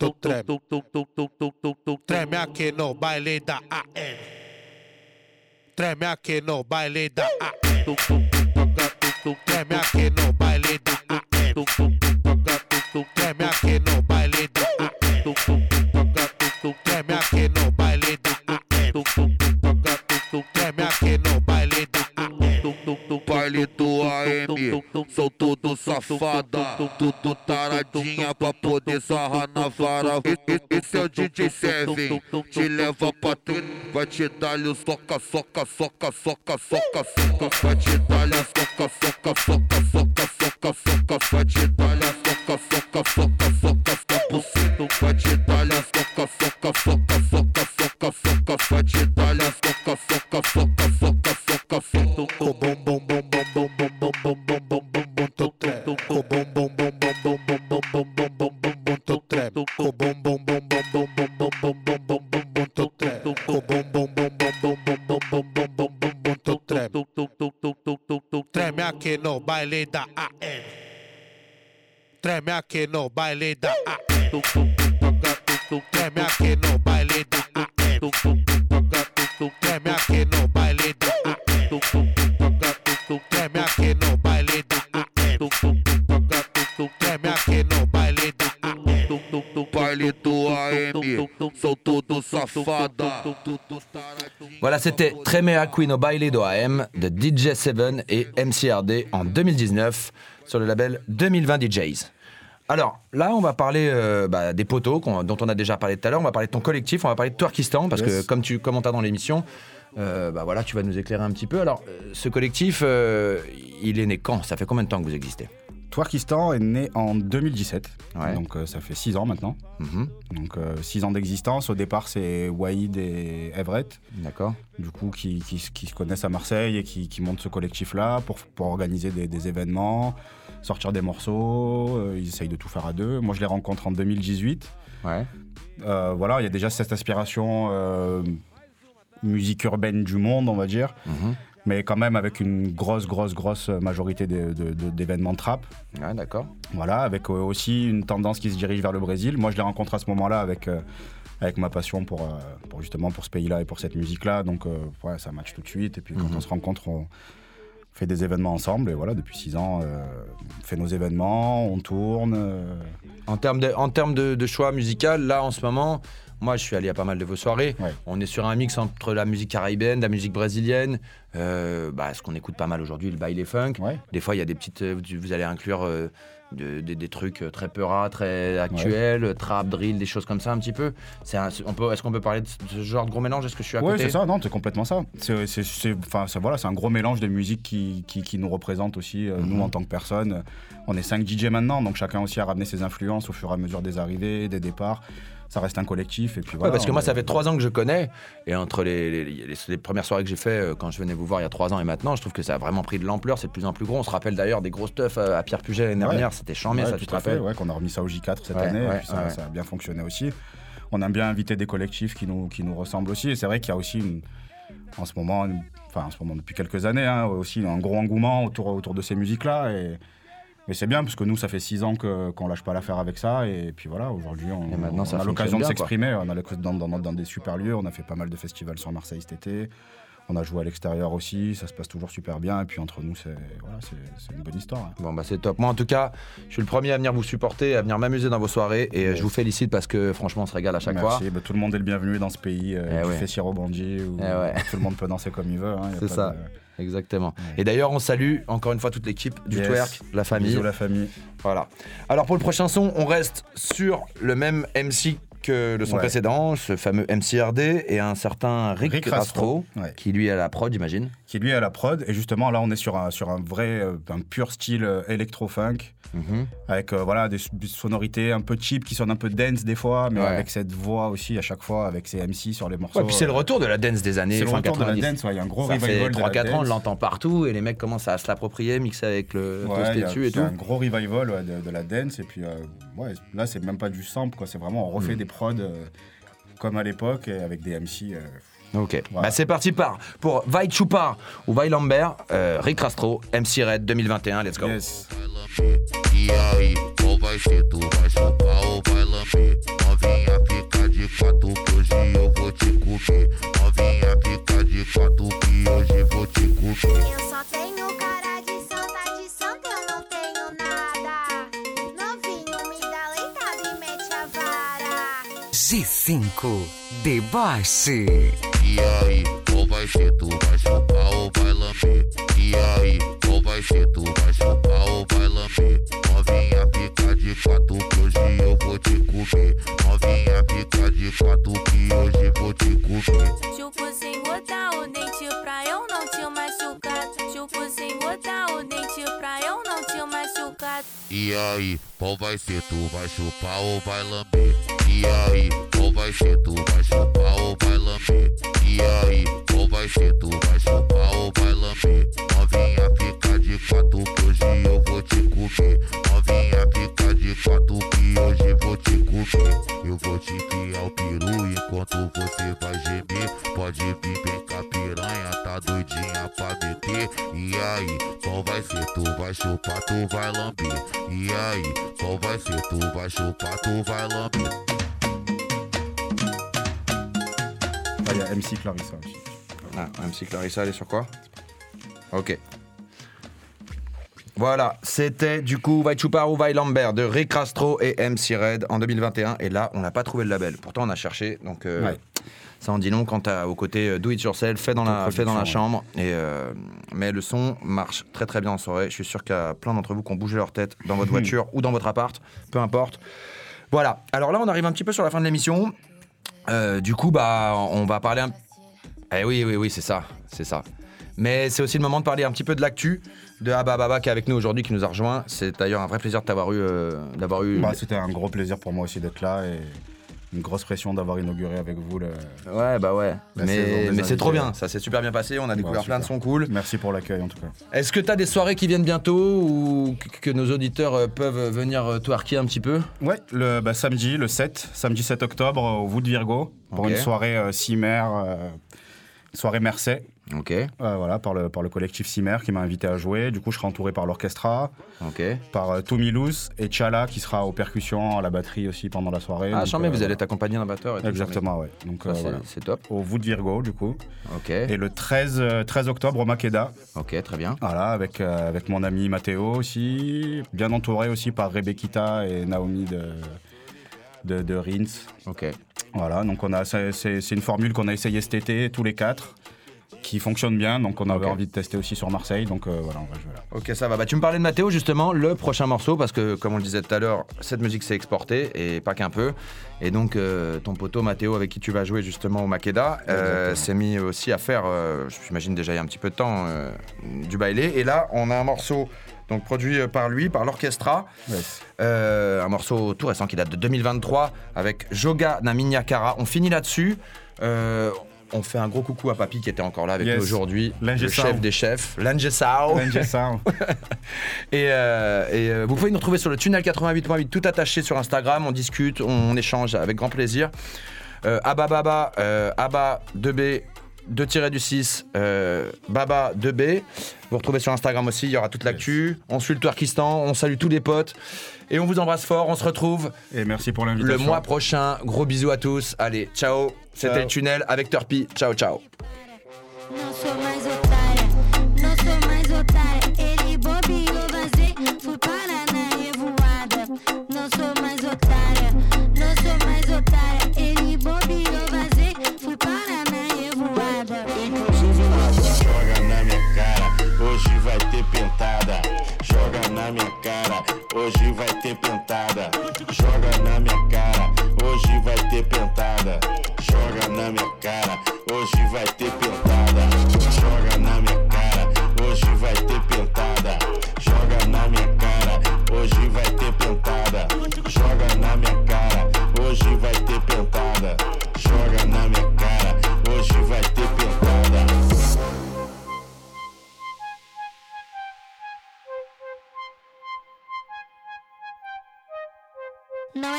bom, tô trem. Treme aqui no baile da AM. Treme aqui no baile da AM. Treme aqui no baile da AM. Treme aqui no baile da AM. Sou tudo safada, tudo taradinha pra poder sarrar na vara. E- e- Esse é o DJ Seven, te leva pra tu, vai te dar-lhe soca, soca, soca, soca, soca, soca, vai te dar-lhe soca, soca, soca, soca, soca, soca, vai te dar-lhe a soca, soca, soca, soca, soca, vai te dar-lhe soca, soca, soca, soca, soca, soca, vai te dar-lhe soca, soca, soca, aqui no baile da AM. Treme aqui no baile da AM. Treme aqui no baile da AM. Treme aqui no baile da AM. Treme aqui no baile da AM. Treme aqui no baile da AM. Baile do AM, sou tudo taradinha. Voilà, c'était Tremea Queen au Baile do AM de DJ7 et MCRD en 2019 sur le label 2020 DJs. Alors là, on va parler euh, bah, des poteaux dont on a déjà parlé tout à l'heure. On va parler de ton collectif, on va parler de Twerkistan parce Yes. que comme tu comme on t'a dans l'émission, euh, bah voilà, tu vas nous éclairer un petit peu. Alors, euh, ce collectif, euh, il est né quand? Ça fait combien de temps que vous existez? Twerkistan est né en 2017, Ouais. donc euh, ça fait 6 ans maintenant. Mhm. Donc 6 ans d'existence. Au départ, c'est Waïd et Everett, D'accord. du coup, qui, qui, qui se connaissent à Marseille et qui, qui montent ce collectif-là pour, pour organiser des, des événements, sortir des morceaux. euh, ils essayent de tout faire à deux. Moi, je les rencontre en 2018. Ouais. Euh, voilà, il y a déjà cette aspiration euh, musique urbaine du monde, on va dire, Mhm. Mais quand même avec une grosse, grosse, grosse majorité d'événements trap. Ouais, d'accord. Voilà, avec euh, aussi une tendance qui se dirige vers le Brésil. Moi, je les rencontre à ce moment-là avec, euh, avec ma passion pour, euh, pour justement pour ce pays-là et pour cette musique-là. Donc, euh, ouais, ça match tout de suite. Et puis, quand Mhm. on se rencontre, on fait des événements ensemble. Et voilà, depuis six ans, on fait nos événements, on tourne. En termes de, en termes de, de choix musical, là en ce moment, moi je suis allé à pas mal de vos soirées. Ouais. On est sur un mix entre la musique caribéenne, la musique brésilienne, euh, bah, ce qu'on écoute pas mal aujourd'hui, le baile et funk. Ouais. Des fois, il y a des petites. euh, vous- allez inclure euh, de- des- des trucs très peura, très actuels, trap, drill, des choses comme ça un petit peu. C'est on peut, Est-ce qu'on peut parler de ce- genre de gros mélange? Est-ce que je suis à côté? c'est ça, non, c'est complètement ça. C'est, enfin, ça, voilà, c'est un gros mélange de musique qui, qui, qui nous représente aussi, euh, nous Mhm. en tant que personnes. On est 5 DJ maintenant, donc chacun aussi a ramené ses influences au fur et à mesure des arrivées, des départs. Ça reste un collectif. Et puis Ouais, voilà, parce que moi, ça fait trois ans que je connais, et entre les, les- les- les premières soirées que j'ai fait euh, quand je venais vous voir il y a trois ans et maintenant, je trouve que ça a vraiment pris de l'ampleur, c'est de plus en plus gros. On se rappelle d'ailleurs des gros stuff euh, à Pierre Puget l'année Ouais. dernière, c'était chambé, Ouais, ça, tu te rappelles ouais, qu'on a remis ça au J4 cette année, et puis ça, a bien fonctionné aussi. On aime bien inviter des collectifs qui nous, qui nous ressemblent aussi, et c'est vrai qu'il y a aussi, une- en ce moment, une- enfin en ce moment depuis quelques années, hein, aussi un gros engouement autour, autour de ces musiques-là, et, mais c'est bien, parce que nous, ça fait six ans que, qu'on lâche pas l'affaire avec ça, et puis voilà, aujourd'hui, on, a l'occasion de s'exprimer, on a dans, dans, dans des super lieux, on a fait pas mal de festivals sur Marseille cet été, On a joué à l'extérieur aussi, ça se passe toujours super bien. Et puis entre nous, c'est voilà, une bonne histoire. hein. Bon bah c'est top. Moi en tout cas, je suis le premier à venir vous supporter, à venir m'amuser dans vos soirées et euh, je vous félicite parce que franchement on se régale à chaque Merci. fois. Bah, tout le monde est le bienvenu dans ce pays. Euh, Eh du ouais. Bandit, où Eh ouais. tout le monde peut danser comme il veut. hein, C'est ça. de- Exactement. Et d'ailleurs, on salue encore une fois toute l'équipe du Yes. Twerk, la famille. Bisous la famille. Voilà. Alors pour le prochain son, on reste sur le même MC que le son Ouais. précédent, ce fameux MCRD et un certain Rick, Rick Rastro, Rastro, ouais. qui lui est à la prod, j'imagine. Qui lui est à la prod. Et justement, là, on est sur un, sur un vrai, euh, un pur style euh, électro-funk. Mhm. Avec euh, voilà, des, sonorités un peu cheap qui sonnent un peu dance des fois, mais Ouais. avec cette voix aussi à chaque fois, avec ses MC sur les morceaux. Ouais, puis c'est le retour de la dance des années C'est le retour de la 90. dance, ouais, il y a un gros Ça revival fait de la 3-4 ans, on l'entend partout et les mecs commencent à se l'approprier, mixer avec le Ouais, dessus et c'est tout. un gros revival de, de la dance. Et puis euh, ouais, là, c'est même pas du sample, quoi. C'est vraiment, on refait Mm. des prods euh, comme à l'époque avec des MC. Ok, Voilà. bah c'est parti par pour Vai Chupar ou Vai Lambert, euh, Rick Rastro, MC Red 2021, let's go. E aí, qual vai ser? Tu vai chupar ou vai lamber? Novinha fica de quatro que hoje eu vou te comer. Novinha fica de quatro que hoje vou te comer. Eu só tenho cara de santa, de santa eu não tenho nada. Novinho, me dá leitada e mete a vara. G5 Deboche. E aí, qual vai ser? Tu vai chupar ou vai lamber? E aí, qual vai ser? Tu vai chupar ou vai lamber? Novinha fica de quatro que hoje eu vou te comer. Novinha fica de quatro que hoje vou te comer. Chupo sem botar o dente pra eu não te machucar. Chupo sem botar o dente pra eu não E aí, qual vai ser? Tu vai chupar ou vai lamber? E aí, qual vai ser? Tu vai chupar ou vai lamber? E aí, qual vai ser? Tu vai chupar ou vai lamber? Novinha fica de quatro que hoje eu vou te comer. Novinha fica de quatro que hoje vou te comer. Eu vou te enfiar o peru enquanto você vai gemer. Pode vir bem a piranha, tá doidinha pra meter. E aí, qual vai ser? Tu vai chupar, tu vai lamber. E aí, qual vai ser? Tu vai chupar, tu vai lamber. Ah, il y a MC Clarissa aussi. Ah, MC Clarissa, elle est sur quoi? Ok. Voilà, c'était du coup Vai Chupar ou Vai Lambert de Rick Rastro et MC Red en 2021. Et là, on n'a pas trouvé le label. Pourtant, on a cherché. Donc, euh, Ouais. Ça en dit long quant à- au côté do it yourself, fait dans, la, fait dans la Autoproduction, chambre. Et, euh, mais le son marche très très bien en soirée. Je suis sûr qu'il y a plein d'entre vous qui ont bougé leur tête dans votre voiture ou dans votre appart, peu importe. Voilà. Alors là, on arrive un petit peu sur la fin de l'émission. Euh, du coup, bah, on va parler un. Eh oui, oui, oui, c'est ça, c'est ça. Mais c'est aussi le moment de parler un petit peu de l'actu de Abba Baba qui est avec nous aujourd'hui, qui nous a rejoint. C'est d'ailleurs un vrai plaisir de t'avoir eu, euh, d'avoir eu. Bah, C'était un gros plaisir pour moi aussi d'être là et une grosse pression d'avoir inauguré avec vous le. Ouais, bah ouais. la Mais, mais c'est trop bien, ça s'est super bien passé. On a découvert Ouais, plein de sons cool. Merci pour l'accueil en tout cas. Est-ce que t'as des soirées qui viennent bientôt ou que, nos auditeurs euh, peuvent venir euh, twerker un petit peu? Ouais, le bah, samedi, le 7, samedi 7 octobre au Wood Virgo pour une soirée euh, Cimer, euh, soirée Mercey. Ok. Euh, voilà, par le, par le collectif Cimer qui m'a invité à jouer. Du coup, je serai entouré par l'orchestra, par euh, Tommy Luz et Chala qui sera aux percussions, à la batterie aussi pendant la soirée. Ah, chambé, euh, vous allez t'accompagner d'un batteur et Exactement, ouais. Donc Ça, euh, c'est- voilà. top. Au Wood Virgo, du coup. Ok. Et le 13, euh, 13 octobre au Makeda. Ok, très bien. Voilà, avec, euh, avec mon ami Matteo aussi. Bien entouré aussi par Rebekita et Naomi de, de, de Rins. Ok. Voilà, donc on a, c'est une formule qu'on a essayé cet été, tous les quatre, qui fonctionne bien. Donc on avait Ok. envie de tester aussi sur Marseille. Donc euh, voilà, on va jouer là. Ok, ça va. Bah, tu me parlais de Mathéo, justement, le prochain morceau, parce que, comme on le disait tout à l'heure, cette musique s'est exportée, et pas qu'un peu. Et donc, euh, ton poteau Mathéo, avec qui tu vas jouer justement au Makeda, euh, s'est mis aussi à faire, j'imagine déjà il y a un petit peu de temps, du bailé. Et là, on a un morceau donc produit par lui, par l'orchestra. Un morceau tout récent qui date de 2023 avec Joga Naminyakara. On finit là-dessus. Euh, on fait un gros coucou à Papy qui était encore là avec Yes. nous aujourd'hui. Le chef des chefs, Langesao. Et euh, et, euh, vous pouvez nous retrouver sur le tunnel 88.8 tout attaché sur Instagram. On discute, on, on échange avec grand plaisir. Euh, Abba Baba, euh, Abba 2B. 2 du 6, euh, Baba 2B. Vous retrouvez sur Instagram aussi, il y aura toute l'actu. On suit le Turkistan, on salue tous les potes. Et on vous embrasse fort, on se retrouve Et merci pour le l'invitation. mois prochain. Gros bisous à tous. Allez, ciao. C'était le tunnel avec Turpi. Ciao, ciao. Na minha cara, hoje vai ter pentada. Joga na minha cara, hoje vai ter pentada. Joga na minha cara, hoje vai ter pentada. Joga na minha cara, hoje vai ter pentada. Joga na minha cara, hoje vai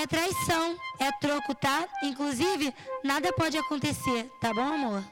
é traição, é troco, tá? Inclusive, nada pode acontecer, tá bom, amor?